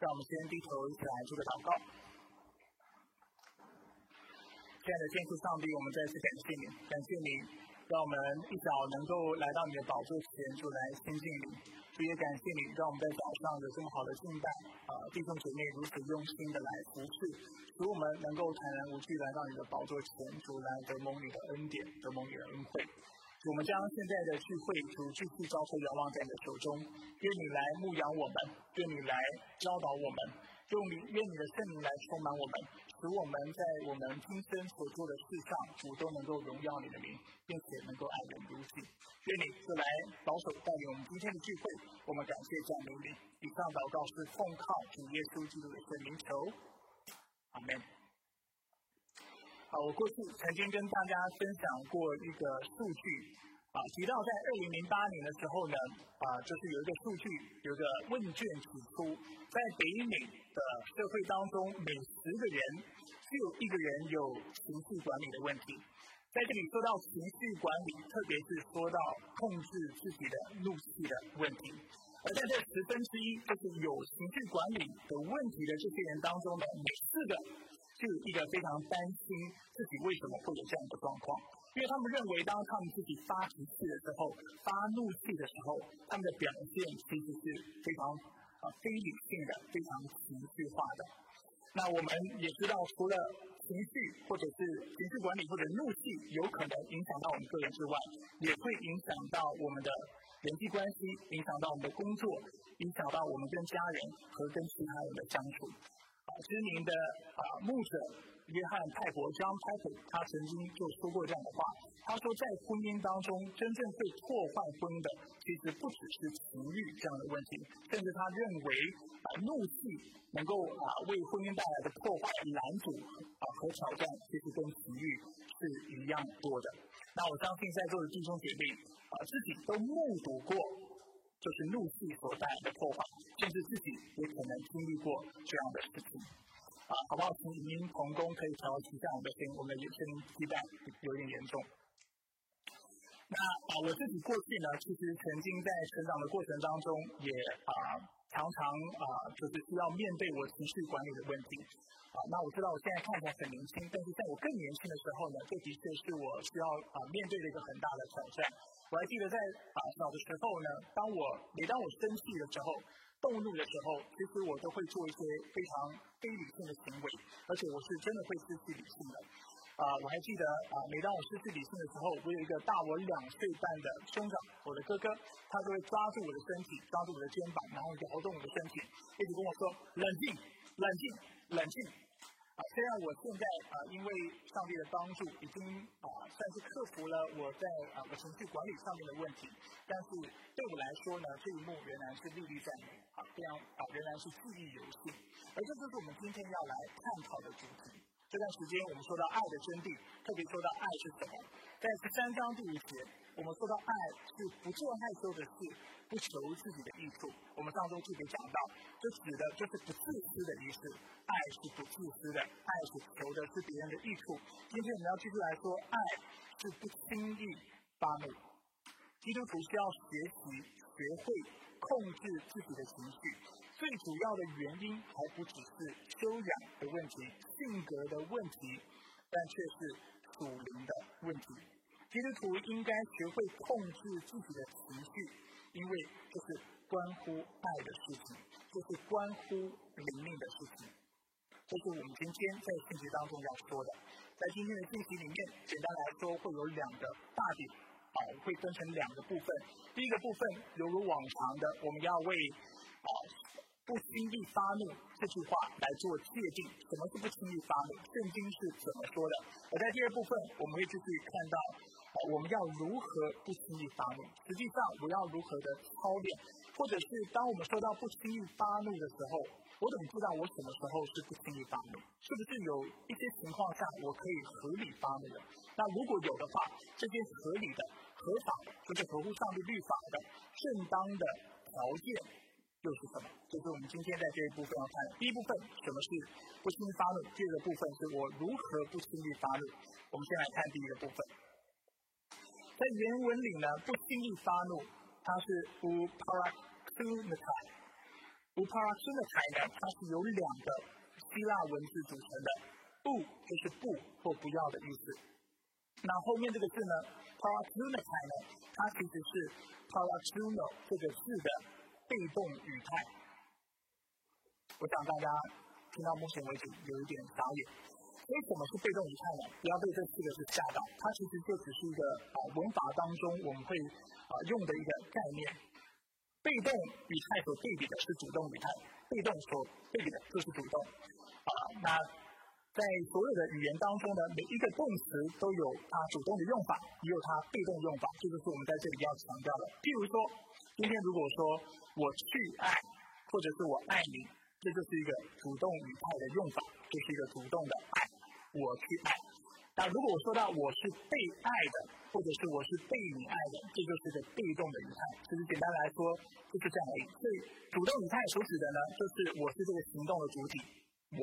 让我们先低头一起来做个祷告。亲爱的天父上帝，我们再次感谢你，感谢你让我们一早能够来到你的宝座前，就来亲近你。也感谢你，让我们在早上有这么好的敬拜，啊，弟兄姐妹如此用心的来服侍，使我们能够坦然无惧来到你的宝座前，主来得蒙你的恩典，得蒙你的恩惠。我们将现在的聚会主继续交托、仰望在你的手中，愿你来牧养我们，愿你来教导我们，用你愿你的圣灵来充满我们，使我们在我们今生所做的事上，主都能够荣耀你的名，并且能够爱人如己。愿你就来保守带领我们今天的聚会，我们感谢赞美你。以上祷告是奉靠主耶稣基督的圣名求，阿门。啊，我过去曾经跟大家分享过一个数据，啊，提到在二零零八年的时候呢，啊，就是有一个数据，有个问卷指出，在北美的社会当中，每十个人就有一个人有情绪管理的问题。在这里说到情绪管理，特别是说到控制自己的怒气的问题，而在这十分之一就是有情绪管理的问题的这些人当中呢，每四个。是一个非常担心自己为什么会有这样的状况，因为他们认为当他们自己发脾气的时候、发怒气的时候，他们的表现其实是非常啊非理性的、非常情绪化的。那我们也知道，除了情绪或者是情绪管理或者怒气有可能影响到我们个人之外，也会影响到我们的人际关系，影响到我们的工作，影响到我们跟家人和跟其他人的相处。知名的啊牧者约翰·泰伯张泰伯他曾经就说过这样的话。他说，在婚姻当中，真正会破坏婚的，其实不只是情欲这样的问题，甚至他认为啊怒气能够啊为婚姻带来的破坏、拦阻啊和挑战，其实跟情欲是一样多的。那我相信在座的弟兄姐妹啊，自己都目睹过。就是怒气所带来的破坏，甚至自己也可能经历过这样的事情。啊，好不好？请您同工可以调一下我们的声音，我们的声音期待有点严重。那啊，我自己过去呢，其实曾经在成长的过程当中，也啊常常啊就是需要面对我情绪管理的问题。啊，那我知道我现在看起来很年轻，但是在我更年轻的时候呢，这的确是我需要啊面对的一个很大的挑战。我还记得在啊小的时候呢，当我每当我生气的时候、动怒的时候，其实我都会做一些非常非理性的行为，而且我是真的会失去理性的。啊，我还记得啊，每当我失去理性的时候，我有一个大我两岁半的兄长，我的哥哥，他就会抓住我的身体，抓住我的肩膀，然后摇动我的身体，一直跟我说：“冷静，冷静，冷静。”虽然我现在啊，因为上帝的帮助，已经啊算是克服了我在啊我情绪管理上面的问题，但是对我来说呢，这一幕仍然是历历在目啊，非常啊仍然是记忆犹新。而这就是我们今天要来探讨的主题。这段时间我们说到爱的真谛，特别说到爱是什么，在十三章第五节，我们说到爱是不做害羞的事。不求自己的益处，我们上周特别讲到，这指的就是不自私的意思。爱是不自私的，爱是求的是别人的益处。今天我们要继续来说，爱是不轻易发怒。基督徒需要学习学会控制自己的情绪，最主要的原因还不只是修养的问题、性格的问题，但却是属灵的问题。基督徒应该学会控制自己的情绪。因为这是关乎爱的事情，这是关乎灵命的事情，这是我们今天在信息当中要说的。在今天的信息里面，简单来说会有两个大点，啊，会分成两个部分。第一个部分犹如往常的，我们要为啊不轻易发怒这句话来做界定，什么是不轻易发怒？圣经是怎么说的？而在第二部分，我们会继续看到。我们要如何不轻易发怒？实际上，我要如何的操练，或者是当我们说到不轻易发怒的时候，我怎么知道我什么时候是不轻易发怒？是不是有一些情况下我可以合理发怒的？那如果有的话，这些合理的、合法的，就是合乎上帝律法的、正当的条件又是什么？就是我们今天在这一部分要看的。第一部分，什么是不轻易发怒？第二个部分是我如何不轻易发怒。我们先来看第一个部分。在原文里呢，不轻易发怒，它是 u p a r a k u n a t a u，uparaxuntai 呢，它是由两个希腊文字组成的，不就是不或不要的意思。那后面这个字呢，paraxuntai 呢，它其实是 paraxuno 这个字的被动语态。我想大家听到目前为止有一点傻眼，为什么是被动语态呢？不要被这四个字吓到，它其实就只是一个啊文法当中我们会啊用的一个概念。被动语态所对比的是主动语态，被动所对比的就是主动。啊，那在所有的语言当中呢，每一个动词都有它主动的用法，也有它被动用法，这就是我们在这里要强调的。譬如说，今天如果说我去爱，或者是我爱你，这就是一个主动语态的用法，就是一个主动的爱，我去爱。那如果我说到我是被爱的。或者是我是被你爱的，这就是个被动的语态。其实简单来说就是这样而已。所以主动语态所指的呢，就是我是这个行动的主体，我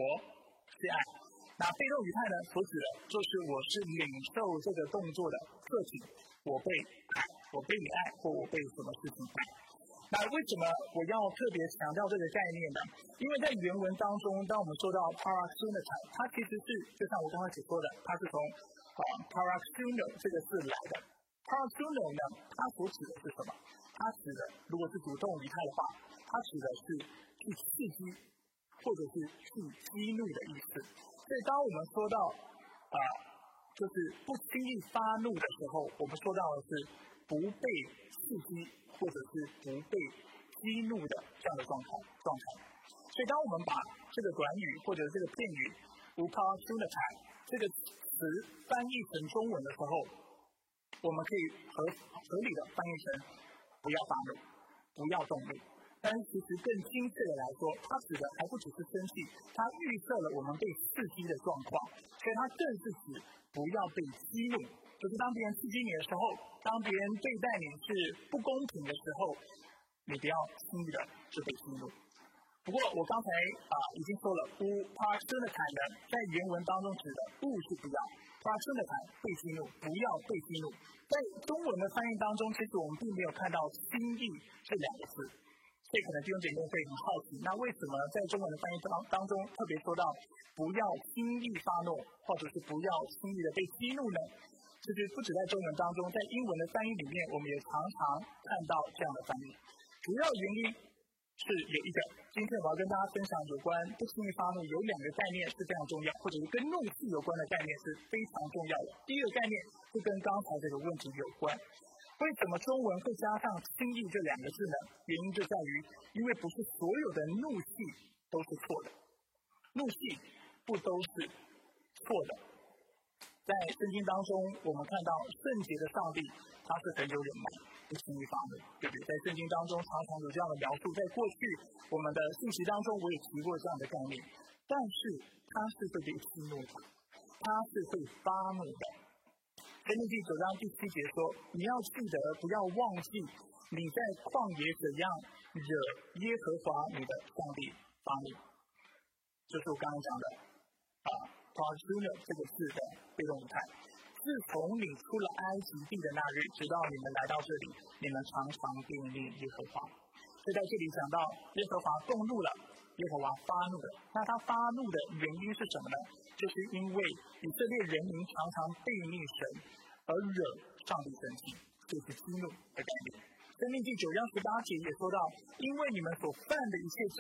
是爱。那被动语态呢，所指的就是我是领受这个动作的客体，我被，我被你爱，或我被什么事情爱。那为什么我要特别强调这个概念呢？因为在原文当中，当我们说到 paraxunate，它其实是就像我刚才所说的，它是从啊，paraxuno 这个字来的，paraxuno 呢，它所指的是什么？它指的如果是主动语态的话，它指的是去刺激或者是去激怒的意思。所以当我们说到啊，就是不轻易发怒的时候，我们说到的是不被刺激或者是不被激怒的这样的状态状态。所以当我们把这个短语或者这个片语 paraxunate 这个词翻译成中文的时候，我们可以合合理的翻译成“不要发怒，不要动怒”。但其实更精确的来说，它指的还不只是生气，它预测了我们被刺激的状况，所以它更是指不要被激怒。就是当别人刺激你的时候，当别人对待你是不公平的时候，你不要轻易的就被激怒。不过我刚才啊已经说了，不发生的凯呢，在原文当中指的不是不要发生的凯被激怒，不要被激怒。在中文的翻译当中，其实我们并没有看到“轻易”这两个字，所以可能弟兄姐妹会很好奇，那为什么在中文的翻译当当中特别说到不要轻易发怒，或者是不要轻易的被激怒呢？其实不止在中文当中，在英文的翻译里面，我们也常常看到这样的翻译。主要原因。是有一个，今天我要跟大家分享有关不轻易发怒，有两个概念是非常重要，或者是跟怒气有关的概念是非常重要的。第一个概念是跟刚才这个问题有关，为什么中文会加上“轻易”这两个字呢？原因就在于，因为不是所有的怒气都是错的，怒气不都是错的。在圣经当中，我们看到圣洁的上帝，他是很有忍耐。不轻易发怒，对不对？在圣经当中常常有这样的描述。在过去我们的信息当中，我也提过这样的概念。但是他是会被激怒的，他是会发怒的。箴言记九章第七节说：“你要记得，不要忘记你在旷野怎样惹耶和华你的上帝发怒。”就是我刚刚讲的啊 p a s u n e 这个字的被动语态。自从你出了埃及地的那日，直到你们来到这里，你们常常惦念耶和华。就在这里讲到耶和华动怒了，耶和华发怒了。那他发怒的原因是什么呢？就是因为以色列人民常常背逆神，而惹上帝生气，就是激怒的概念。生命记九章十八节也说到，因为你们所犯的一切罪，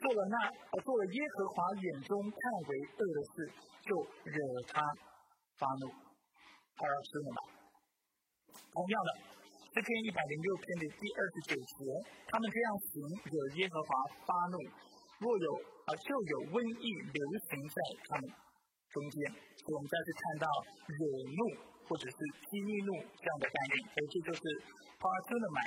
做了那而做了耶和华眼中看为恶的事，就惹了他发怒。二十五嘛，同样的，这篇一百零六篇的第二十九节，他们这样行，惹耶和华发怒，若有啊，就有瘟疫流行在他们中间。所以我们再次看到惹怒或者是激怒这样的概念，所以这就是 p a r t u n a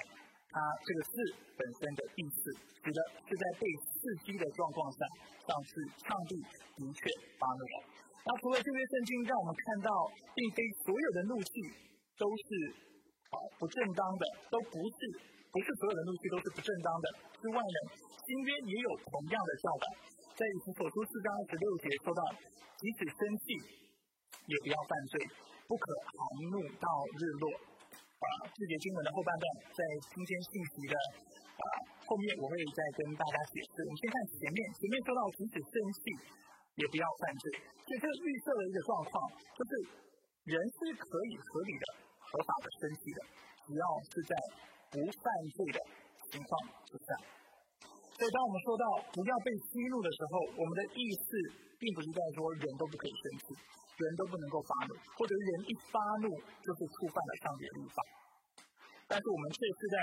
它这个字本身的意思，指的是在被刺激的状况下，上次上帝的确发怒了。那除了这些圣经让我们看到，并非所有的怒气都是啊不正当的，都不是不是所有的怒气都是不正当的之外呢，新约也有同样的教导，在以弗所书四章二十六节说到，即使生气也不要犯罪，不可含怒到日落。啊，这节经文的后半段，在今天信息的啊后面我会再跟大家解释。我们先看前面，前面说到即使生气也不要犯罪，所以这个预设的一个状况，就是人是可以合理的、合法的生气的，只要是在不犯罪的情况之下。所以当我们说到不要被激怒的时候，我们的意思并不是在说人都不可以生气，人都不能够发怒，或者人一发怒就是触犯了上帝的律法。但是我们却是在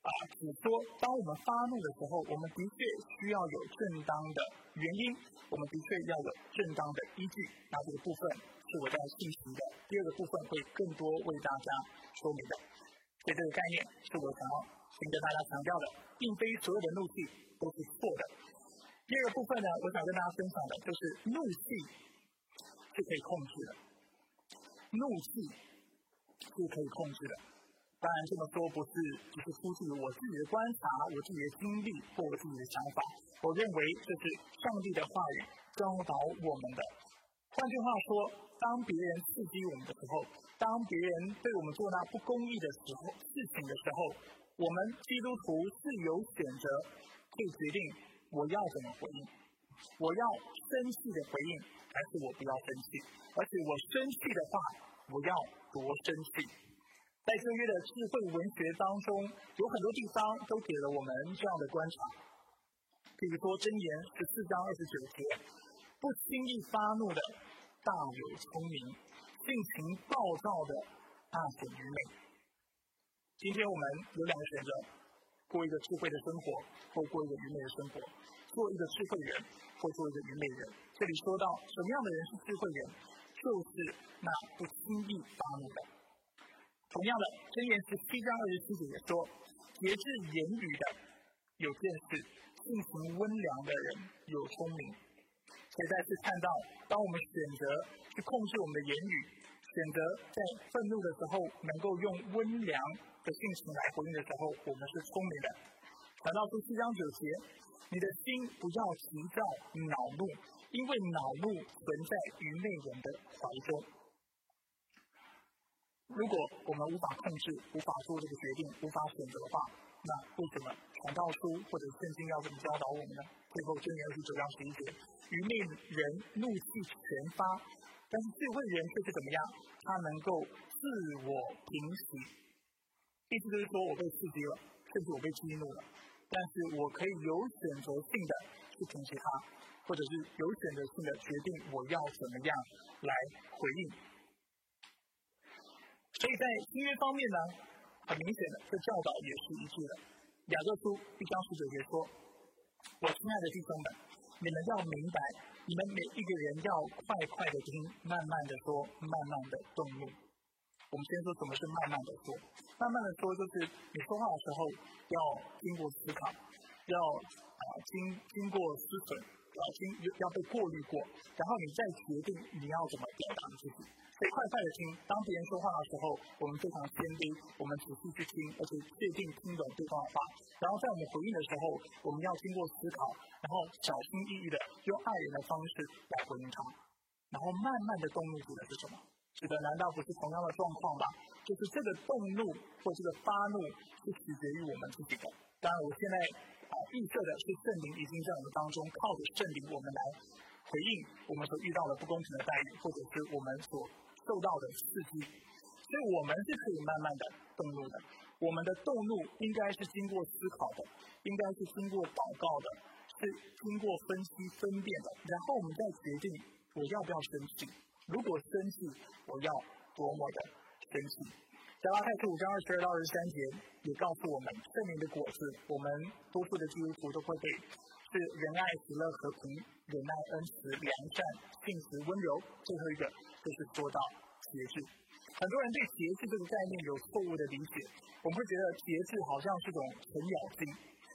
啊，只说当我们发怒的时候，我们的确需要有正当的原因，我们的确要有正当的依据。那这个部分是我在进行的第二个部分，会更多为大家说明的。所以这个概念是我想要先跟大家强调的，并非所有的怒气都是错的。第二个部分呢，我想跟大家分享的就是怒气是可以控制的，怒气是可以控制的。当然这么说不是只是出自于我自己的观察、我自己的经历或我自己的想法。我认为这是上帝的话语教导我们的。换句话说，当别人刺激我们的时候，当别人对我们做那不公义的时候、事情的时候，我们基督徒是有选择，可以决定我要怎么回应。我要生气的回应，还是我不要生气？而且我生气的话，我要多生气？在旧约的智慧文学当中，有很多地方都给了我们这样的观察。比如说《箴言》十四章二十九节：“不轻易发怒的大有聪明，性情暴躁的大显愚昧。”今天我们有两个选择：过一个智慧的生活，或过一个愚昧的生活；做一个智慧人，或做一个愚昧人。这里说到什么样的人是智慧人，就是那不轻易发怒的。同样的，箴言十七章二十七节也说：“节制言语的有见识，性情温良的人有聪明。”所以再次看到，当我们选择去控制我们的言语，选择在愤怒的时候能够用温良的性情来回应的时候，我们是聪明的。谈到第七章九节：“你的心不要急躁恼怒，因为恼怒存在愚昧人的怀中。”如果我们无法控制、无法做这个决定、无法选择的话，那为什么传道书或者圣经要这么教导我们呢？最后箴言二十九章十一节：愚昧人怒气全发，但是智慧人却是怎么样？他能够自我平息。意思就是说我被刺激了，甚至我被激怒了，但是我可以有选择性的去平息它，或者是有选择性的决定我要怎么样来回应。所以在音乐方面呢，很明显的，这教导也是一致的。雅各书一章十九节说：“我亲爱的弟兄们，你们要明白，你们每一个人要快快的听，慢慢的说，慢慢的动怒。”我们先说什么是慢慢的说。慢慢的说，就是你说话的时候要经过思考，要啊经经过思忖，要经要被过滤过，然后你再决定你要怎么表达自己。快快的听，当别人说话的时候，我们非常谦卑，我们仔细去听，而且确定听懂对方的话。然后在我们回应的时候，我们要经过思考，然后小心翼翼的用爱人的方式来回应他。然后慢慢的动怒指的是什么？指的难道不是同样的状况吧？就是这个动怒或这个发怒是取决于我们自己的。当然，我现在啊预设的是圣灵已经在我们当中，靠着圣灵我们来回应我们所遇到的不公平的待遇，或者是我们所。受到的刺激，所以我们是可以慢慢的动怒的。我们的动怒应该是经过思考的，应该是经过祷告的，是经过分析分辨的。然后我们再决定我要不要生气。如果生气，我要多么的生气。加拉太书五章二十二到二十三节也告诉我们，圣灵的果子，我们多数的基督徒都会被是仁爱、喜乐、和平、忍耐、恩慈、良善、信实、温柔。最后一个。就是说到节制，很多人对节制这个概念有错误的理解。我们会觉得节制好像是种程咬金。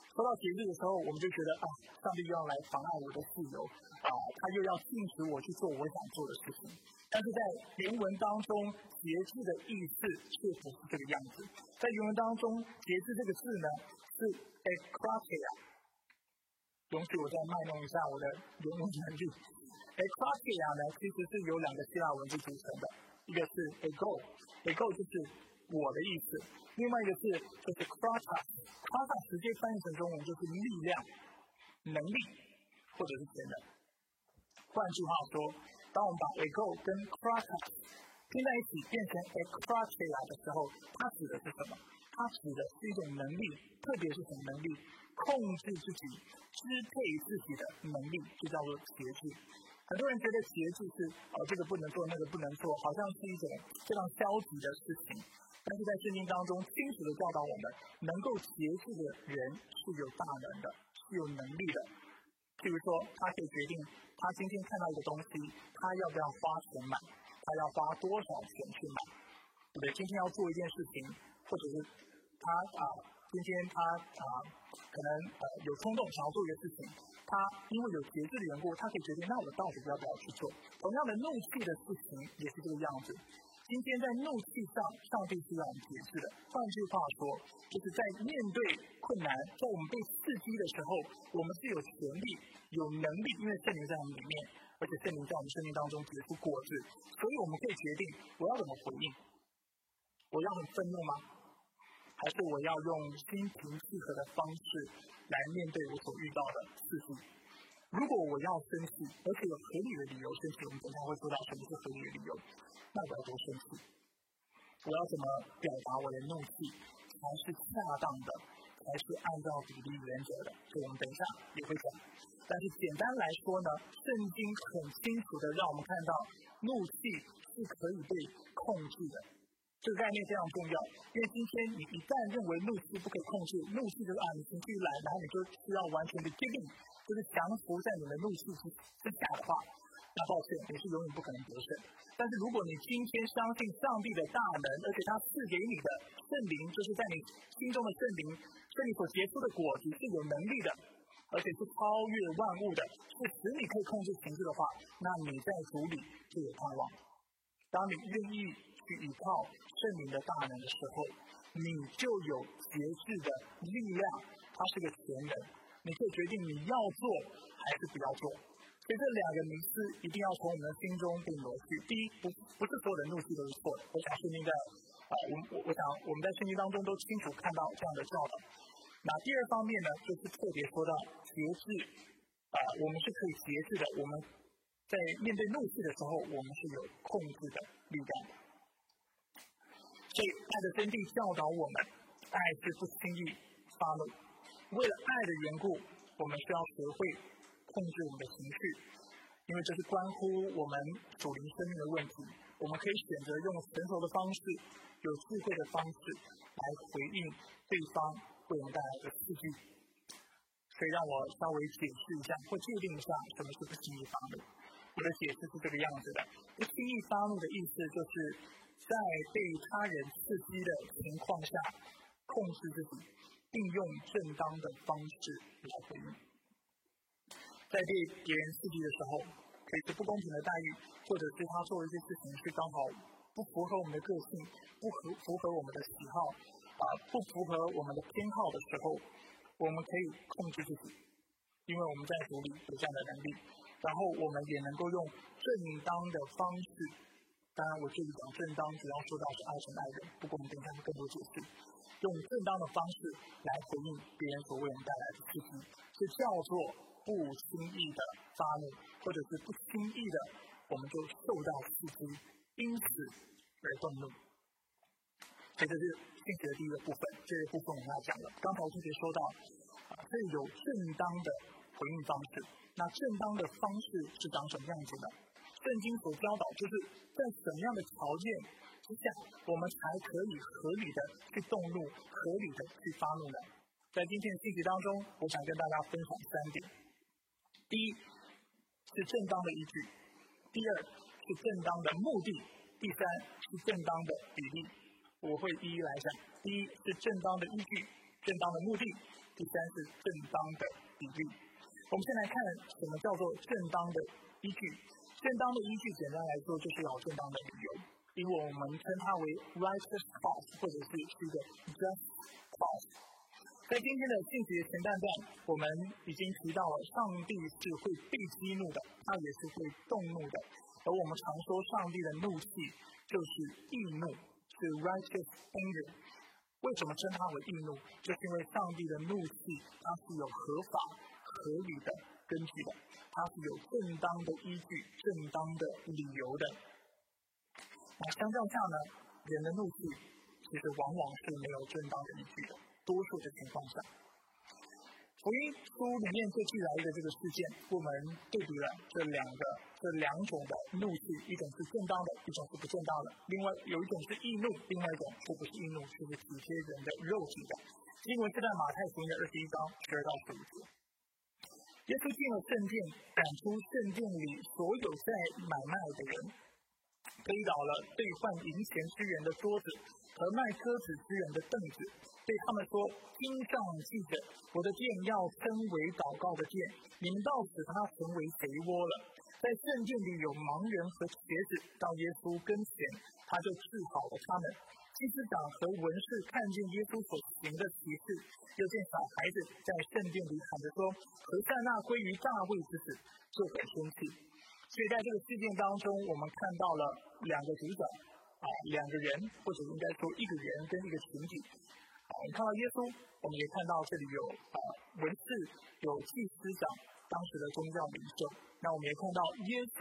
说到节制的时候，我们就觉得啊，上帝又要来妨碍我的自由，啊，他又要禁止我去做我想做的事情。但是在原文当中，节制的意思却不是这个样子。在原文当中，节制这个字呢是 akratia。容许我再卖弄一下我的原文能力。a c r o s i a 呢，其实是由两个希腊文字组成的，一个是 ego，ego 就是我的意思。另外一个是就是 kratos，kratos 直接翻译成中文就是力量、能力或者是潜能。换句话说，当我们把 ego 跟 kratos 拼在一起变成 a k r a t i a 的时候，它指的是什么？它指的是一种能力，特别是什么能力？控制自己、支配自己的能力，就叫做节制。很多人觉得节制是呃这个不能做，那个不能做，好像是一种非常消极的事情。但是在圣经当中，清楚的教导我们，能够节制的人是有大能的，是有能力的。譬如说，他可以决定他今天看到一个东西，他要不要花钱买，他要花多少钱去买，对不对？今天要做一件事情，或者是他啊。今天他啊，可能呃有冲动想要做一个事情，他因为有节制的缘故，他可以决定那我到底要不要去做。同样的怒气的事情也是这个样子。今天在怒气上，上帝是要我们节制的。换句话说，就是在面对困难，在我们被刺激的时候，我们是有权利、有能力，因为圣灵在我们里面，而且圣灵在我们生命当中结出果子，所以我们可以决定我要怎么回应。我要很愤怒吗？还是我要用心平气和的方式来面对我所遇到的事情。如果我要生气，而且有合理的理由生气，我们等下会说到什么是合理的理由，那我要多生气？我要怎么表达我的怒气才是恰当的，才是按照比例原则的？这我们等一下也会讲。但是简单来说呢，圣经很清楚的让我们看到，怒气是可以被控制的。这个概念非常重要，因为今天你一旦认为怒气不可以控制，怒气就是啊，你情绪一来，然后你就需要完全的 giving，就是降服在你的怒气之之下的话，那抱歉，你是永远不可能得胜。但是如果你今天相信上帝的大能，而且他赐给你的圣灵，就是在你心中的圣灵，是你所结出的果子是有能力的，而且是超越万物的，是使你可以控制情绪的话，那你在主里就有盼望。当你愿意。去依靠圣灵的大能的时候，你就有节制的力量，它是个全能，你可以决定你要做还是不要做。所以这两个名词一定要从我们的心中被挪去。第一，不不是所有的怒气都是错的。我想圣经在啊，我我我想我们在圣经当中都清楚看到这样的教导。那第二方面呢，就是特别说到节制啊，我们是可以节制的。我们在面对怒气的时候，我们是有控制的力量的。所以，爱的真谛教导我们，爱是不轻易发怒。为了爱的缘故，我们需要学会控制我们的情绪，因为这是关乎我们属灵生命的问题。我们可以选择用成熟的方式、有智慧的方式来回应对方为我们带来的刺激。所以，让我稍微解释一下，或界定一下什么是不轻易发怒。我的解释是这个样子的：不轻易发怒的意思就是。在被他人刺激的情况下，控制自己，并用正当的方式来回应。在被别人刺激的时候，可以是不公平的待遇，或者是他做一些事情是刚好不符合我们的个性，不符符合我们的喜好，啊，不符合我们的偏好的时候，我们可以控制自己，因为我们在组里有这样的能力，然后我们也能够用正当的方式。当然，我这里讲正当，主要说到是爱神爱人。不过我们等一下会更多解释，用正当的方式来回应别人所为我们带来的刺激，是叫做不轻易的发怒，或者是不轻易的我们就受到刺激，因此而愤怒。所以这是信息的第一个部分，这个部分我们要讲了。刚才我特别说到，啊，这有正当的回应方式。那正当的方式是长什么样子的？圣经所教导，就是在什么样的条件之下，我们才可以合理的去动怒，合理的去发怒呢？在今天的信息当中，我想跟大家分享三点：第一是正当的依据；第二是正当的目的；第三是正当的比例。我会一一来讲。第一是正当的依据，正当的目的；第三是正当的比例。我们先来看什么叫做正当的依据。正当的依据，简单来说就是要正当的理由，因为我们称它为 righteous cause，或者是是一个 just cause。在今天的信息前半段，我们已经提到了上帝是会被激怒的，他也是会动怒的。而我们常说上帝的怒气就是易怒，是 righteous anger。为什么称它为易怒？就是因为上帝的怒气，它是有合法、合理的根据的，它是有正当的依据、正当的理由的。那相较下呢，人的怒气其实往往是没有正当的依据的，多数的情况下。福音书里面最具来的这个事件，我们对比了这两个、这两种的怒气，一种是正当的，一种是不正当的。另外有一种是易怒，另外一种却不是易怒，就是体贴人的肉体的。经文是在马太福音的二十一章十二到十五节。耶稣进了圣殿，赶出圣殿里所有在买卖的人，推倒了兑换银钱之人的桌子和卖鸽子之人的凳子。对他们说：“经上记着，我的殿要称为祷告的殿，你们到使它成为肥窝了。在圣殿里有盲人和瘸子，到耶稣跟前，他就治好了他们。祭司长和文士看见耶稣所行的奇事，又见小孩子在圣殿里喊着说：‘何塞那归于大卫之子’，就很生气。所以在这个事件当中，我们看到了两个主角，啊，两个人，或者应该说一个人跟一个情景。”我们看到耶稣，我们也看到这里有啊文士，有祭司长，当时的宗教领袖。那我们也看到耶稣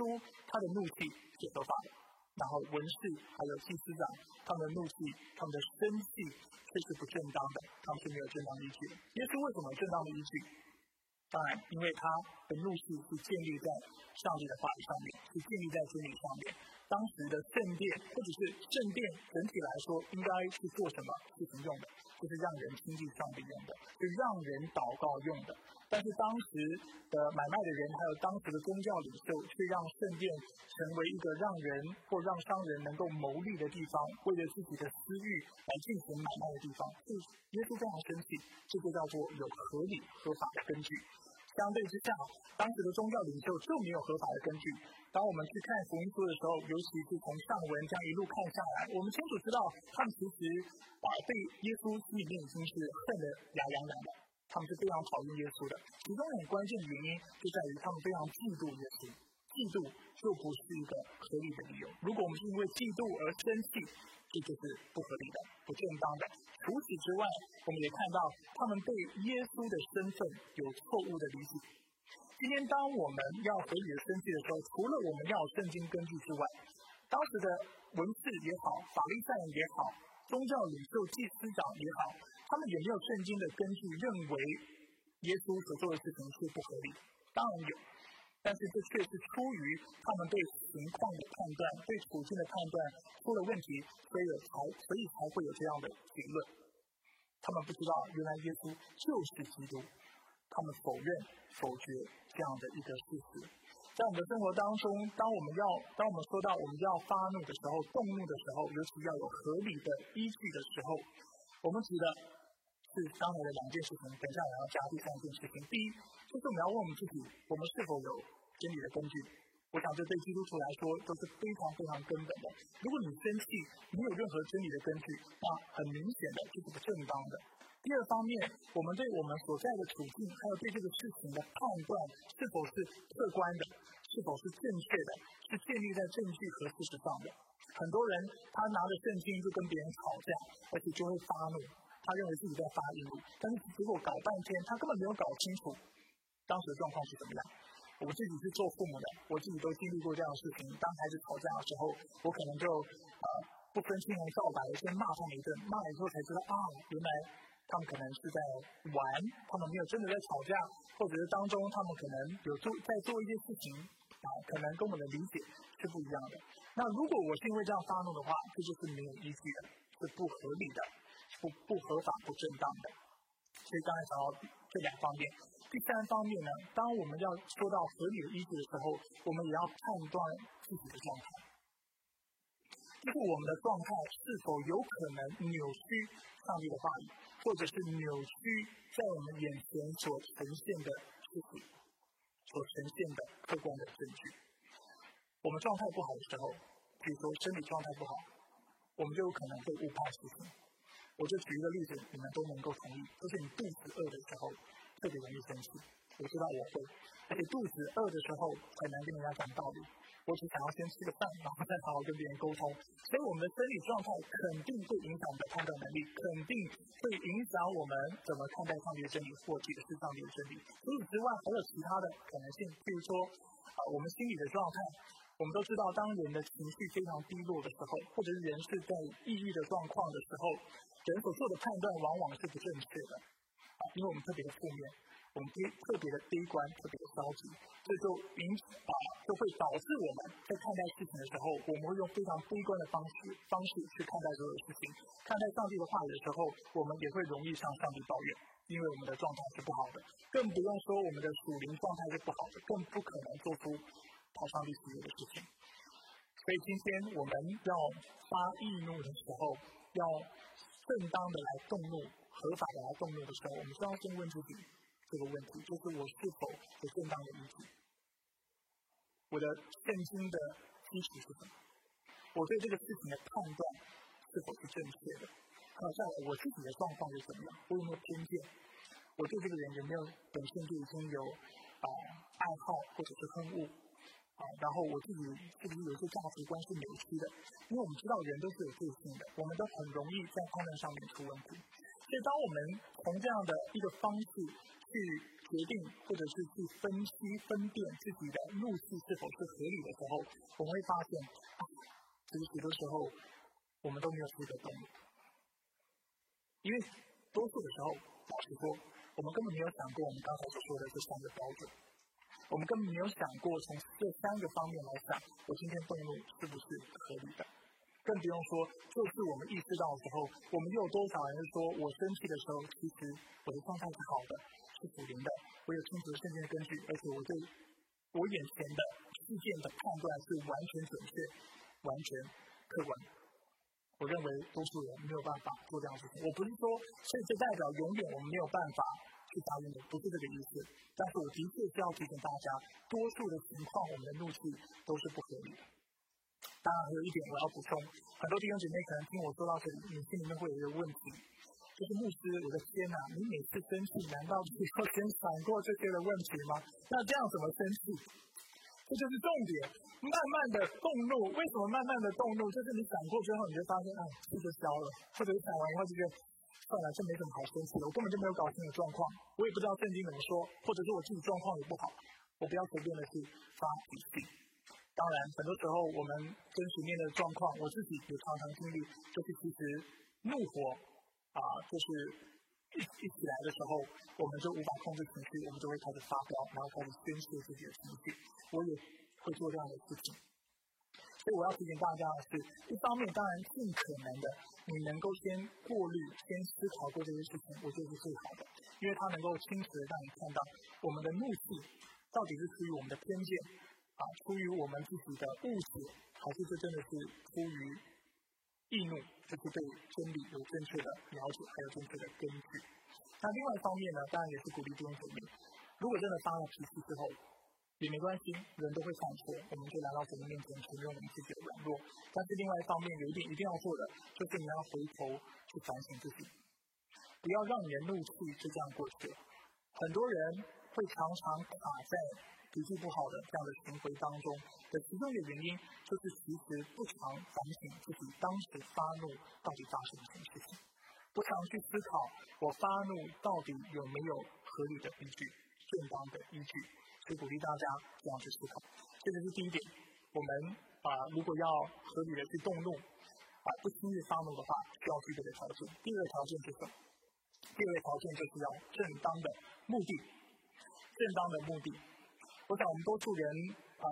他的怒气是合法的，然后文士还有祭司长他们的怒气，他们的生气却是不正当的，他们是没有正当依据的。耶稣为什么有正当的依据？当然，因为他的怒气是建立在上帝的话语上面，是建立在真理上面。当时的圣殿或者是圣殿整体来说，应该是做什么是不用的？就是让人亲近上帝用的，是让人祷告用的。但是当时的买卖的人，还有当时的宗教领袖，却让圣殿成为一个让人或让商人能够牟利的地方，为了自己的私欲来进行买卖的地方。是耶稣非常生气，这就叫做有合理合法的根据。相对之下，当时的宗教领袖就没有合法的根据。当我们去看福音书的时候，尤其是从上文这样一路看下来，我们清楚知道，他们其实啊对耶稣心里面已经是恨得牙痒痒的，他们是非常讨厌耶稣的。其中很关键的原因就在于他们非常嫉妒耶稣，嫉妒就不是一个合理的理由。如果我们是因为嫉妒而生气，这就是不合理的、不正当的。除此之外，我们也看到他们对耶稣的身份有错误的理解。今天，当我们要合理的生气的时候，除了我们要圣经根据之外，当时的文士也好，法利赛人也好，宗教领袖、祭司长也好，他们有没有圣经的根据认为耶稣所做的事情是不合理？当然有，但是这却是出于他们对情况的判断、对处境的判断出了问题，所以才所以才会有这样的结论。他们不知道，原来耶稣就是基督。他们否认、否决这样的一个事实，在我们的生活当中，当我们要当我们说到我们要发怒的时候、动怒的时候，尤其要有合理的依据的时候，我们指的是刚才的两件事情。等一下我要加第三件事情。第一，就是我们要问我们自己：我们是否有真理的根据？我想这对基督徒来说都是非常非常根本的。如果你生气没有任何真理的根据，那很明显的就是不正当的。第二方面，我们对我们所在的处境，还有对这个事情的判断，是否是客观的，是否是正确的，是建立在证据和事实上的。很多人他拿着圣经就跟别人吵架，而且就会发怒，他认为自己在发怒，但是结果搞半天，他根本没有搞清楚当时的状况是怎么样。我自己是做父母的，我自己都经历过这样的事情。当孩子吵架的时候，我可能就呃不分青红皂白，先骂他们一顿，骂了以后才知道啊，原来。他们可能是在玩，他们没有真的在吵架，或者是当中他们可能有做在做一些事情，啊，可能跟我们的理解是不一样的。那如果我是因为这样发怒的话，这就是没有依据的，是不合理的，不不合法、不正当的。所以刚才讲到这两方面，第三方面呢，当我们要说到合理的依据的时候，我们也要判断自己的状态，就是我们的状态是否有可能扭曲上帝的话语。或者是扭曲在我们眼前所呈现的事实，所呈现的客观的证据。我们状态不好的时候，比如说身体状态不好，我们就有可能会误判事情。我就举一个例子，你们都能够同意，就是你肚子饿的时候特别容易生气。我知道我会，而且肚子饿的时候很难跟人家讲道理。我只想要先吃个饭，然后再好好跟别人沟通。所以我们的生理状态肯定会影响我们的判断能力，肯定会影响我们怎么看待上帝的真理或解释上帝的真理。除此之外，还有其他的可能性，譬如说，啊，我们心理的状态。我们都知道，当人的情绪非常低落的时候，或者是人是在抑郁的状况的时候，人所做的判断往往是不正确的，啊，因为我们特别的负面。我们悲特别的悲观，特别的消极，这就引啊，就会导致我们在看待事情的时候，我们会用非常悲观的方式方式去看待所有事情。看待上帝的话语的时候，我们也会容易向上帝抱怨，因为我们的状态是不好的。更不用说我们的属灵状态是不好的，更不可能做出讨上帝喜悦的事情。所以今天我们要发易怒的时候，要正当的来动怒，合法的来动怒的时候，我们需要先问自己。这个问题就是我是否有正当的依据？我的圣经的基础是什么？我对这个事情的判断是否是正确的？好，下来我自己的状况是怎么样？我有没有偏见？我对这个人有没有本身就已经有啊爱好或者是恨恶？啊，然后我自己是不是有一些价值观是扭曲的？因为我们知道人都是有个性的，我们都很容易在判断上面出问题。所以当我们从这样的一个方式。去决定，或者是去分析、分辨自己的怒气是否是合理的时候，我们会发现，其实许多时候我们都没有资格动力，因为多数的时候，老实说，我们根本没有想过我们刚才所说的这三个标准，我们根本没有想过从这三个方面来想，我今天动怒是不是合理的。更不用说，就是我们意识到的时候，我们又有多少人说，我生气的时候，其实我的状态是好的，是属灵的，我有充足的圣经的根据，而且我对我眼前的事件的判断是完全准确、完全客观。我认为多数人没有办法做这样的事情。我不是说，所以这代表永远我们没有办法去答应的，不是这个意思。但是我的确是要提醒大家，多数的情况，我们的怒气都是不合理的。当然，还有一点我要补充，很多弟兄姐妹可能听我说到这里，你心里面会有一个问题，就是牧师，我的天哪，你每次生气，难道不要先想过这些的问题吗？那这样怎么生气？这就是重点，慢慢的动怒。为什么慢慢的动怒？就是你想过之后，你就发现，哎，气就消了，或者想完以后就觉得，算了，这没什么好生气的，我根本就没有搞清楚状况，我也不知道圣经怎么说，或者是我自己状况也不好，我不要随便的去发脾气。当然，很多时候我们真实面的状况，我自己也常常经历，就是其实怒火啊，就是一一起来的时候，我们就无法控制情绪，我们就会开始发飙，然后开始宣泄自己的情绪。我也会做这样的事情，所以我要提醒大家的是，一方面当然尽可能的，你能够先过滤、先思考过这些事情，我觉得是最好的，因为它能够清楚的让你看到我们的怒气到底是出于我们的偏见。啊，出于我们自己的误解，还是这真的是出于易怒，就是对真理有正确的了解，还有正确的根据。那另外一方面呢，当然也是鼓励弟兄姐妹，如果真的发了脾气之后，也没关系，人都会犯错，我们就来到神的面前承认我们自己的软弱。但是另外一方面，有一点一定要做的，就是你要回头去反省自己，不要让你的怒气就这样过去了。很多人会常常卡在。脾气不好的这样的行为当中的其中一个原因，就是其实不常反省自己当时发怒到底发生了什么事情，不常去思考我发怒到底有没有合理的依据、正当的依据，所以鼓励大家这样去思考。这个是第一点，我们啊如果要合理的去动怒，啊不轻易发怒的话，需要具备的条件。第二个条件就是？第二个条件就是要正当的目的，正当的目的。我想，我们多数人啊，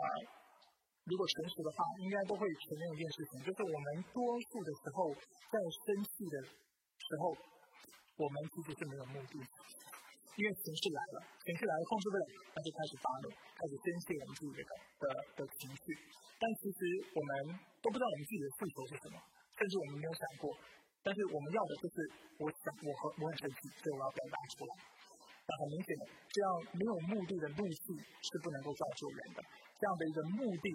如果诚实的话，应该都会承认一件事情，就是我们多数的时候在生气的时候，我们其实是没有目的，因为情绪来了，情绪来了控制不了，那就开始发怒，开始宣泄我们自己的的的情绪。但其实我们都不知道我们自己的诉求是什么，甚至我们没有想过。但是我们要的就是，我想我和我很生气，所以我要表达出来。那很明显的，这样没有目的的怒气是不能够造就人的，这样的一个目的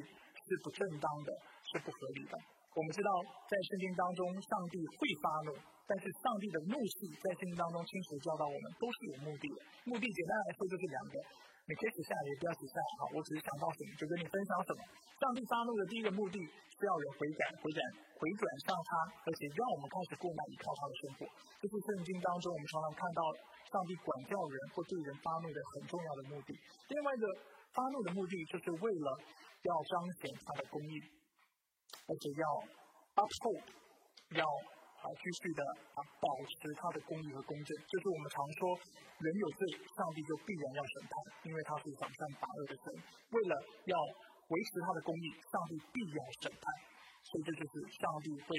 是不正当的，是不合理的。我们知道，在圣经当中，上帝会发怒，但是上帝的怒气在圣经当中清楚教导我们，都是有目的的。目的简单来说就是两个，你可以写下来，也不要写下来啊。我只是想到什么就跟你分享什么。上帝发怒的第一个目的是要人回转、回转、回转向他，而且让我们开始过那依靠他的生活。这是圣经当中我们常常看到上帝管教人或对人发怒的很重要的目的。另外一个发怒的目的，就是为了要彰显他的公义。而且要 uphold，要啊继续的啊保持他的公义和公正，就是我们常说，人有罪，上帝就必然要审判，因为他是掌善罚恶的神。为了要维持他的公义，上帝必要审判，所以这就是上帝会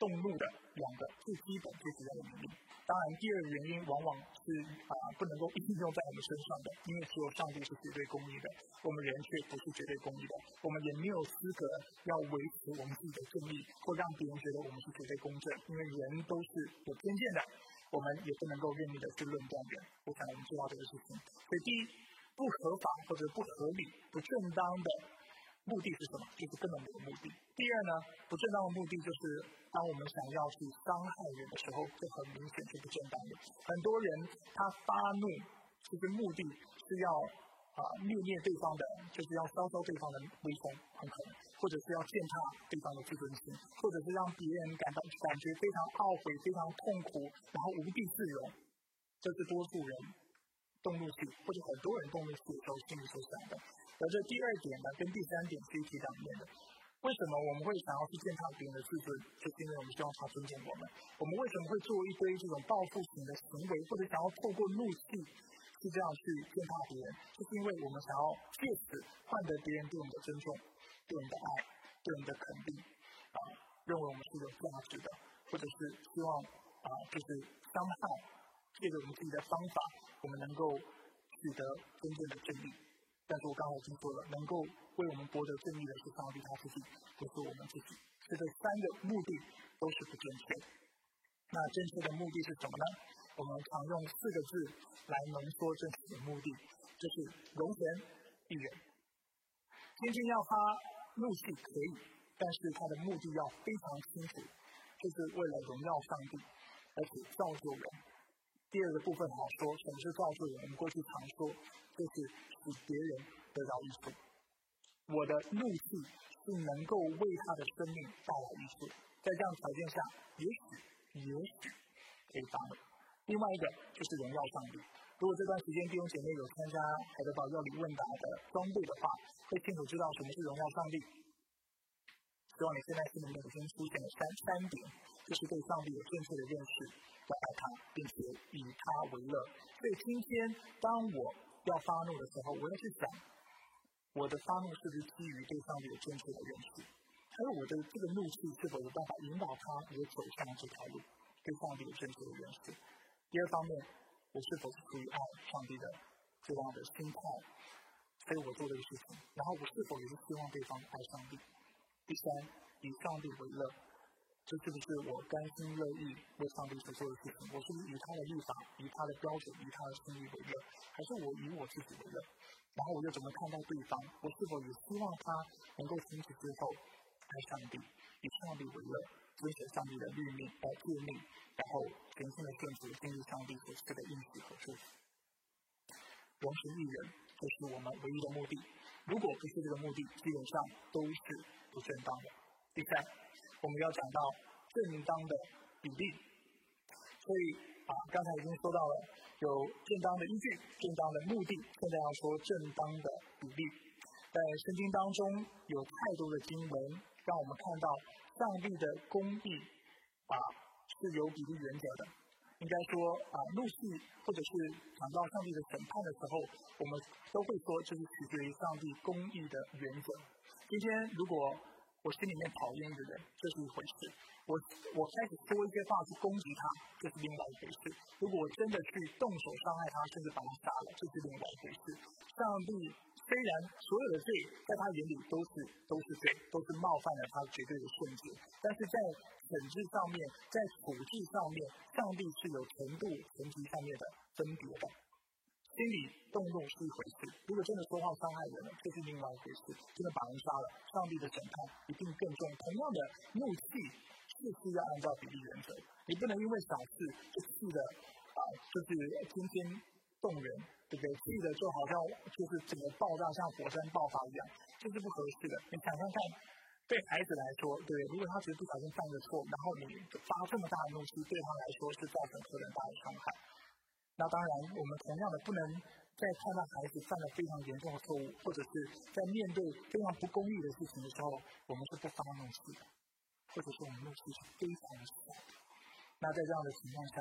动怒的两个最基本、最主要的原因。当然，第二个原因往往是啊不能够应用在我们身上的，因为只有上帝是绝对公义的，我们人却不是绝对公义的，我们也没有资格要维持我们自己的正义，或让别人觉得我们是绝对公正，因为人都是有偏见的，我们也不能够任意的去论断人。我想我们知道这个事情。所以，第一，不合法或者不合理、不正当的。目的是什么？就是根本没有目的。第二呢，不正当的目的就是当我们想要去伤害人的时候，这很明显是不正当的。很多人他发怒，其实目的是要啊虐虐对方的，就是要烧烧对方的威风，很可能，或者是要践踏对方的自尊心，或者是让别人感到感觉非常懊悔、非常痛苦，然后无地自容。这是多数人动怒气，或者很多人动怒气的时候心里所想的。而这第二点呢，跟第三点是一体两面的。为什么我们会想要去践踏别人的自尊？就是因为我们希望他尊重我们。我们为什么会做一堆这种报复型的行为，或者想要透过怒气去这样去践踏别人？就是因为我们想要借此换得别人对我们的尊重、对我们的爱、对我们的肯定啊，认为我们是有价值的，或者是希望啊，就是伤害，借着我们自己的方法，我们能够取得真正的正义。但是我刚才已经说了，能够为我们博得正义的是上帝他自己，不是我们自己。这这三个目的都是不正确的。那正确的目的是什么呢？我们常用四个字来浓缩正确的目的，就是容神一人。天天要发怒气可以，但是他的目的要非常清楚，就是为了荣耀上帝，而且造就人。第二个部分好说，总是告诉？我们过去常说，就是使别人得到益处，我的怒气是能够为他的生命带来益处，在这样条件下，也许也许可以发怒。另外一个就是荣耀上帝。如果这段时间弟兄姐妹有参加海德堡要理问答的装备的话，会清楚知道什么是荣耀上帝。希望你现在心里面已经出现了三三点，就是对上帝有正确的认识，要爱他，并且以他为乐。所以今天当我。要发怒的时候，我要去想，我的发怒是不是基于对上帝有正确的认识？还有我的这个怒气是否有办法引导他也走向这条路，对上帝有正确的认识？第二方面，我是否是出于爱上帝的这样的心态，所以我做这个事情？然后我是否也是希望对方爱上帝？第三，以上帝为乐。这是不是我甘心乐意为上帝所做的事情？我是不是以他的律法、以他的标准、以他的心意为乐，还是我以我自己为乐？然后我又怎么看待对方？我是否也希望他能够从此之后爱上帝，以上帝为乐，遵守上帝的律命、来诫命，然后全心的顺服、经历上帝所赐的应许和祝福？完成一人，这是我们唯一的目的。如果不是这个目的，基本上都是不正当的。第三。我们要讲到正当的比例，所以啊，刚才已经说到了有正当的依据、正当的目的，现在要说正当的比例。在圣经当中有太多的经文，让我们看到上帝的公义啊是有比例原则的。应该说啊，怒气或者是讲到上帝的审判的时候，我们都会说这是取决于上帝公义的原则。今天如果我心里面讨厌一个人，这是一回事；我我开始说一些话去攻击他，这是另外一回事。如果我真的去动手伤害他，甚至把他杀了，这是另外一回事。上帝虽然所有的罪在他眼里都是都是罪，都是冒犯了他绝对的圣洁，但是在本质上面，在处置上面，上帝是有程度层级上面的分别的。心里动怒是一回事，如果真的说话伤害人了，这是另外一回事。真的把人杀了，上帝的审判一定更重。同样的怒气是要按照比例原则，你不能因为小事就气的啊，就是惊天动人，对不对？气的就好像就是整个爆炸，像火山爆发一样，这是不合适的。你想想看，对孩子来说，对，如果他只是不小心犯了错，然后你发这么大的怒气，对他来说是造成何等大的。那当然，我们同样的不能在看到孩子犯了非常严重的错误，或者是在面对非常不公义的事情的时候，我们是不发怒气的，或者是我们怒气是非常的小。那在这样的情况下，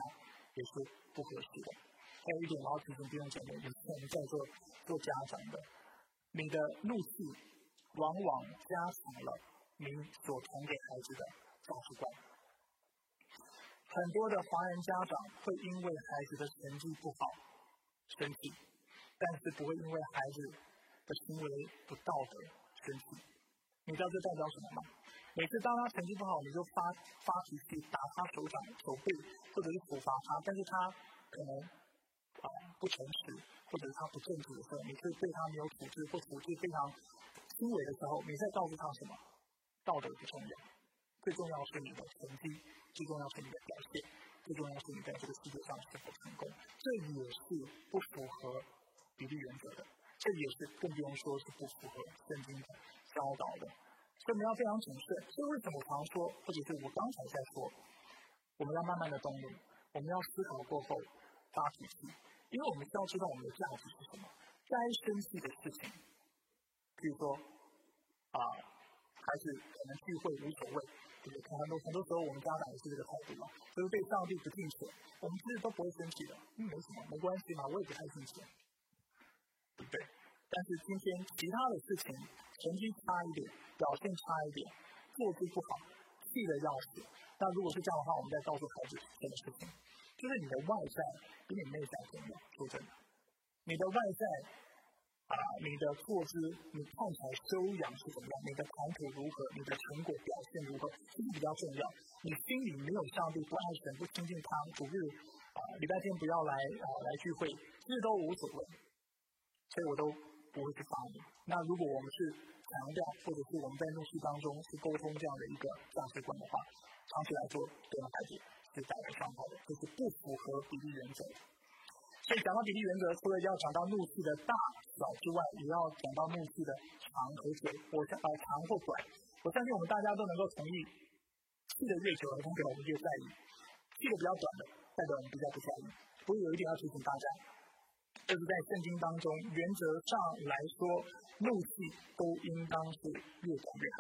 也是不合适的。还有一点，我要提醒弟兄姐妹，也是我们在座做家长的，你的怒气往往加强了你所传给孩子的价值观。很多的华人家长会因为孩子的成绩不好生气，但是不会因为孩子的行为不道德生气。你知道这代表什么吗？每次当他成绩不好，你就发发脾气，打他手掌、手背，或者是处罚他，但是他可能啊不诚实，或者是他不正直的时候，你是对他没有处置或处置非常轻微的时候，你在告诉他什么？道德不重要，最重要是你的成绩。最重要是你的表现，最重要是你在这个世界上是否成功，这也是不符合比例原则的，这也是更不用说是不符合圣经的教导的。所以我们要非常谨慎。所以为什么我常说，或者是我刚才在说，我们要慢慢的动怒，我们要思考过后发脾气，因为我们需要知道我们的价值是什么。该生气的事情，比如说啊，还是可能聚会无所谓。对，很多很多时候我们家长也是这个态度嘛，就是对上帝不敬虔，我们其实都不会生气的，嗯，没什么，没关系嘛，我也不太敬虔，对不对？但是今天其他的事情，成绩差一点，表现差一点，做事不好，气得要死，那如果是这样的话，我们再告诉孩子什么事情？就是你的外在比你内在重要，说真的，你的外在。啊，你的坐姿，你看起来修养是怎么样？你的谈吐如何？你的成果表现如何？这是比较重要。你心里没有上帝，不爱神，不亲近他，主日啊，礼拜天不要来啊，来聚会，日都无所谓。所以我都不会去发你。那如果我们是强调，或者是我们在怒气当中是沟通这样的一个价值观的话，长期来说，对孩子是带来伤害的，这是不符合比例原则。所以讲到比例原则，除了要讲到怒气的大小之外，也要讲到怒气的长和短。我相呃长或短，我相信我们大家都能够同意，气的越久，代表我们越在意；气的比较短的，代表我们比较不在意。不过有一点要提醒大家，就是在圣经当中，原则上来说，怒气都应当是越短越好。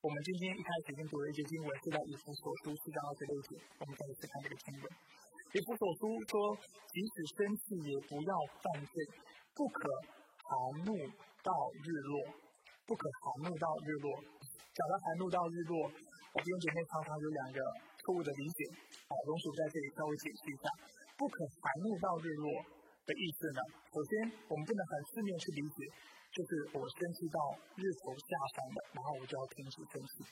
我们今天一开始已经读了一些经文，是在以弗所书四章二十六节，我们再一次看这个经文。以弗所书说，即使生气也不要犯罪，不可含怒到日落，不可含怒到日落。讲到含怒到日落，我弟兄姐妹常常有两个错误的理解，啊，龙叔在这里稍微解释一下。不可含怒到日落的意思呢？首先，我们不能很字面去理解，就是我生气到日头下山了，然后我就要停止生气。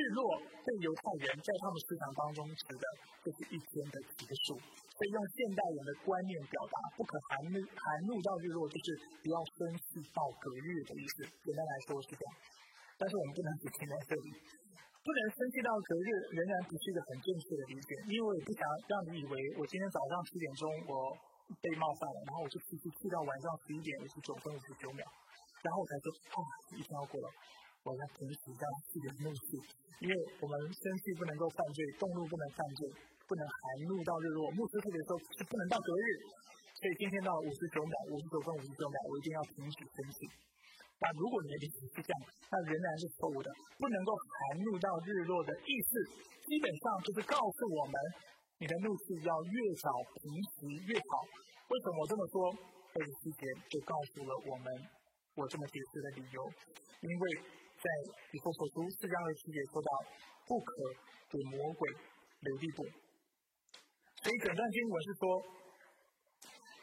日落对犹太人在他们思想当中指的就是一天的结束，所以用现代人的观念表达，不可含怒含怒到日落，就是不要生气到隔日的意思。简单来说是这样，但是我们不能只停在这里，不能生气到隔日，仍然不是一个很正确的理解，因为我也不想让你以为我今天早上七点钟我被冒犯了，然后我就气气气到晚上十一点五十九分五十九秒，然后我才说啊，一天要过了。我要停止这样自己的怒气，因为我们生气不能够犯罪，动怒不能犯罪，不能含怒到日落。牧师特别说，是不能到隔日。所以今天到五十九秒、五十九分、五十九秒，我一定要停止生气。那如果你的理解是这样，那仍然是错误的。不能够含怒到日落的意思，基本上就是告诉我们，你的怒气要越早平息越好。为什么我这么说？这个细节就告诉了我们我这么解释的理由，因为。在以后所读四章二十节说到，不可给魔鬼留地步。所以整段经文是说，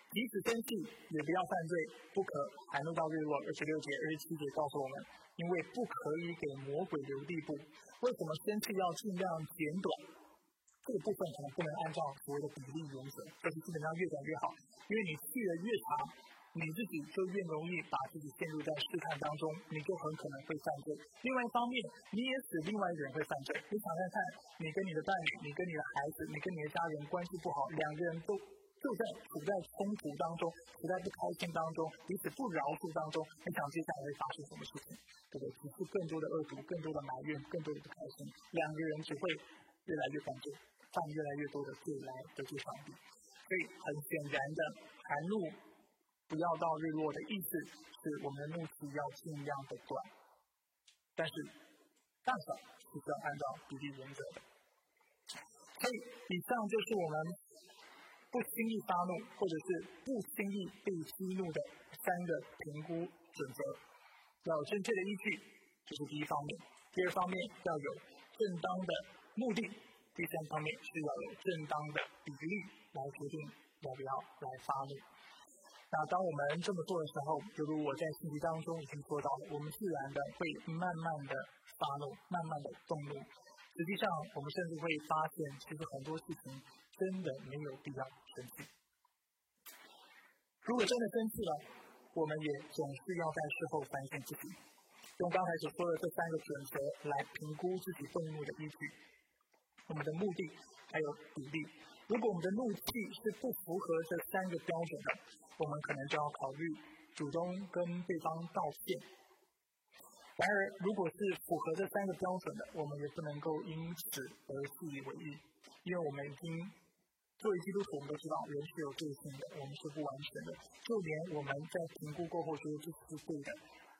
即使生气也不要犯罪，不可含怒到日落。二十六节、二十七节告诉我们，因为不可以给魔鬼留地步。为什么生气要尽量简短？这个部分可能不能按照所谓的比例原则，就是基本上越短越好，因为你去的越长，你自己就越容易把自己陷入在试探当中，你就很可能会犯罪。另外一方面，你也使另外一个人会犯罪。你想想看，你跟你的伴侣，你跟你的孩子，你跟你的家人关系不好，两个人都就在处在冲突当中，处在不开心当中，彼此不饶恕当中，你想接下来会发生什么事情？对不对？只是更多的恶毒，更多的埋怨，更多的不开心，两个人只会越来越犯罪，犯越来越多的罪来得罪上帝。所以很显然的，含露不要到日落的意思，是我们的怒气要尽量的短，但是大小是要按照比例原则的。所以以上就是我们。不轻易发怒，或者是不轻易被激怒的三个评估准则，要正确的依据，这是第一方面；第二方面要有正当的目的；第三方面是要有正当的比例来决定要不要来发怒。那当我们这么做的时候，就如我在信息当中已经说到了，我们自然的会慢慢的发怒，慢慢的动怒。实际上，我们甚至会发现，其实很多事情。真的没有必要生气。如果真的生气了，我们也总是要在事后反省自己，用刚才所说的这三个准则来评估自己愤怒的依据、我们的目的还有比例。如果我们的怒气是不符合这三个标准的，我们可能就要考虑主动跟对方道歉。然而，如果是符合这三个标准的，我们也不能够因此而自以为意，因为我们已经。作为基督徒，我们都知道人是有罪性的，我们是不完全的。就连我们在评估过后觉得这是对的，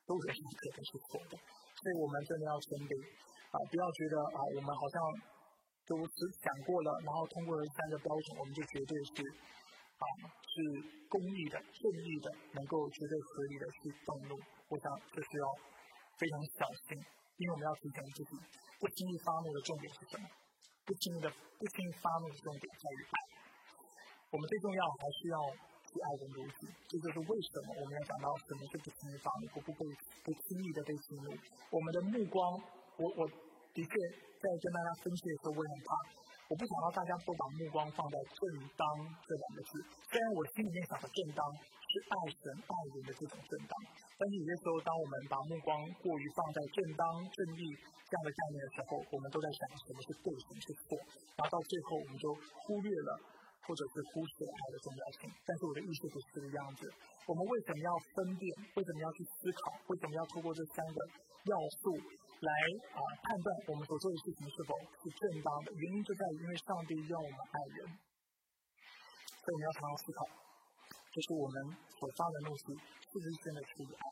都可能是错的。所以，我们真的要谦卑啊！不要觉得啊，我们好像都只想过了，然后通过了三个标准，我们就绝对是啊，是公义的、正义的，能够绝对合理的去动怒。我想这是要非常小心，因为我们要提醒自己，不轻易发怒的重点是什么？不轻易的、不轻易发怒的重点在于爱。我们最重要还是要去爱人如己，这就是为什么我们要讲到什么是不轻易发怒，不不被不轻易的被激怒。我们的目光，我我的确在跟大家分析的时候，我也很怕，我不想让大家都把目光放在正当这两个字。虽然我心里面想的正当是爱神爱人的这种正当，但是有些时候，当我们把目光过于放在正当正义这样的概念的时候，我们都在想什么是对，什么是错，然后到最后我们就忽略了。或者是忽视了爱的重要性，但是我的意思不是这个样子。我们为什么要分辨？为什么要去思考？为什么要通过这三个要素来啊判断我们所做的事情是否是正当的？原因就在于，因为上帝要我们爱人，所以我们要常常思考，就是我们所发的怒气是不是真的出于爱？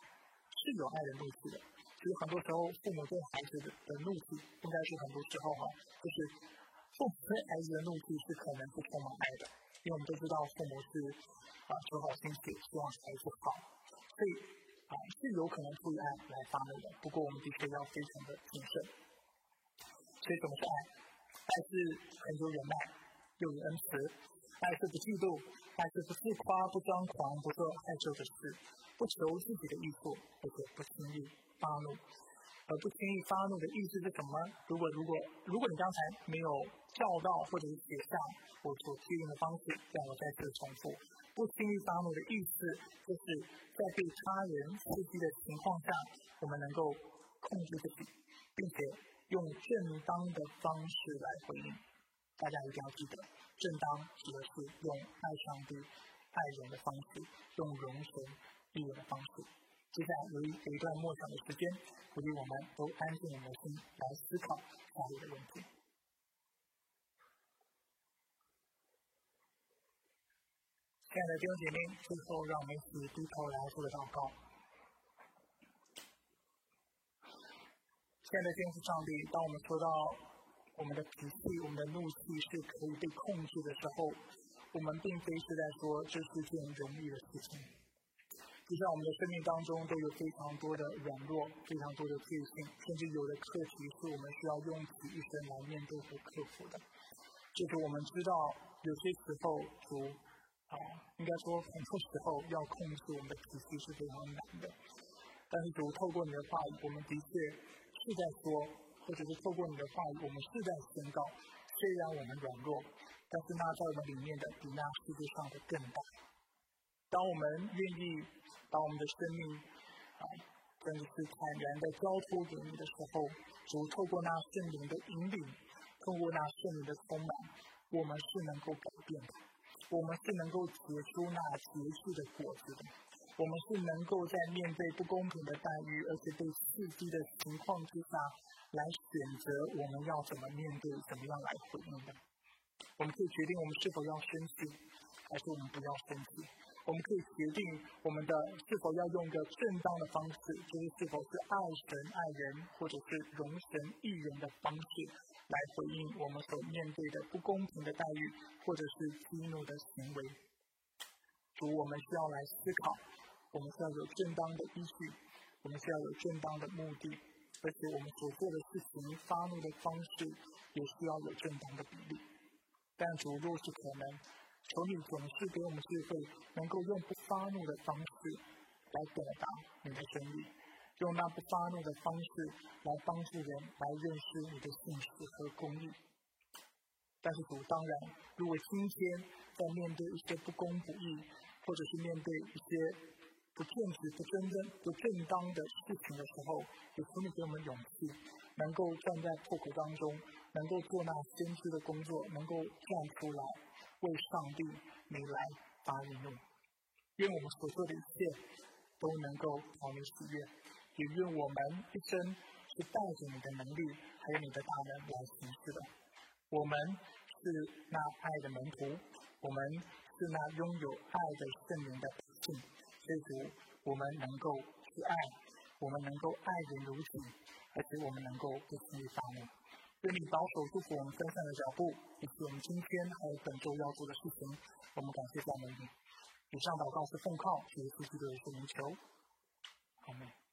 是有爱的怒气的。其实很多时候，父母对孩子的的怒气，应该是很多时候哈，就是。父母对孩子的怒气是可能是充满爱的，因为我们都知道父母是啊求好心切，希望孩子好，所以啊是有可能出于爱来发怒的。不过我们的确要非常的谨慎。所以什么是爱？爱是很有忍耐，又有恩慈；爱是不嫉妒，爱是不自夸、不张狂、不做害羞的事，不求自己的益处，而且不轻易发怒。而不轻易发怒的意思是什么？如果如果如果你刚才没有照到或者是写下我所确定的方式，让我再次重复。不轻易发怒的意思就是在对他人刺激的情况下，我们能够控制自己，并且用正当的方式来回应。大家一定要记得，正当指的是用爱上帝、爱人的方式，用容神益人的方式。接下来由于有一段默想的时间。鼓励我们都安静的心来思考下列的问题。亲爱的弟兄姐妹，最后让我们一起低头来做个祷告。亲爱的天父上帝，当我们说到我们的脾气、我们的怒气是可以被控制的时候，我们并非是在说这是件容易的事情。就像我们的生命当中都有非常多的软弱，非常多的罪性，甚至有的课题是我们需要用起一生来面对和克服的。就是我们知道有些时候主啊，应该说很多时候要控制我们的脾气是非常难的。但是主透过你的话语，我们的确是在说，或者是透过你的话语，我们是在宣告，虽然我们软弱，但是那在我们里面的比那世界上的更大。当我们愿意把我们的生命啊，真的是坦然的交托给你的时候，主透过那圣灵的引领，透过那圣灵的充满，我们是能够改变的，我们是能够结出那结实的果子的，我们是能够在面对不公平的待遇，而且被刺激的情况之下，来选择我们要怎么面对，怎么样来回应的。我们可以决定我们是否要生气，还是我们不要生气。我们可以决定我们的是否要用一个正当的方式，就是是否是爱神爱人，或者是容神益人的方式，来回应我们所面对的不公平的待遇，或者是激怒的行为。主，我们需要来思考，我们需要有正当的依据，我们需要有正当的目的，而且我们所做的事情发怒的方式也需要有正当的比例。但主，若是可能。求你总是给我们智慧，能够用不发怒的方式来表达你的真理，用那不发怒的方式来帮助人来认识你的信实和公义。但是主，当然，如果今天在面对一些不公不义，或者是面对一些不正直、不真正、不正当的事情的时候，也求你给我们勇气，能够站在破口当中，能够做那先知的工作，能够站出来。为上帝你来发怒，愿我们所做的一切都能够讨你喜悦，也愿我们一生是带着你的能力，还有你的大能来行事的。我们是那爱的门徒，我们是那拥有爱的圣灵的百姓。所以，我们能够去爱，我们能够爱人如己，而且我们能够不轻易发怒。愿你保守祝福我们分散的脚步，以及我们今天还有本周要做的事情。我们感谢赞美你。以上祷告是奉靠耶稣基督的名求。阿门。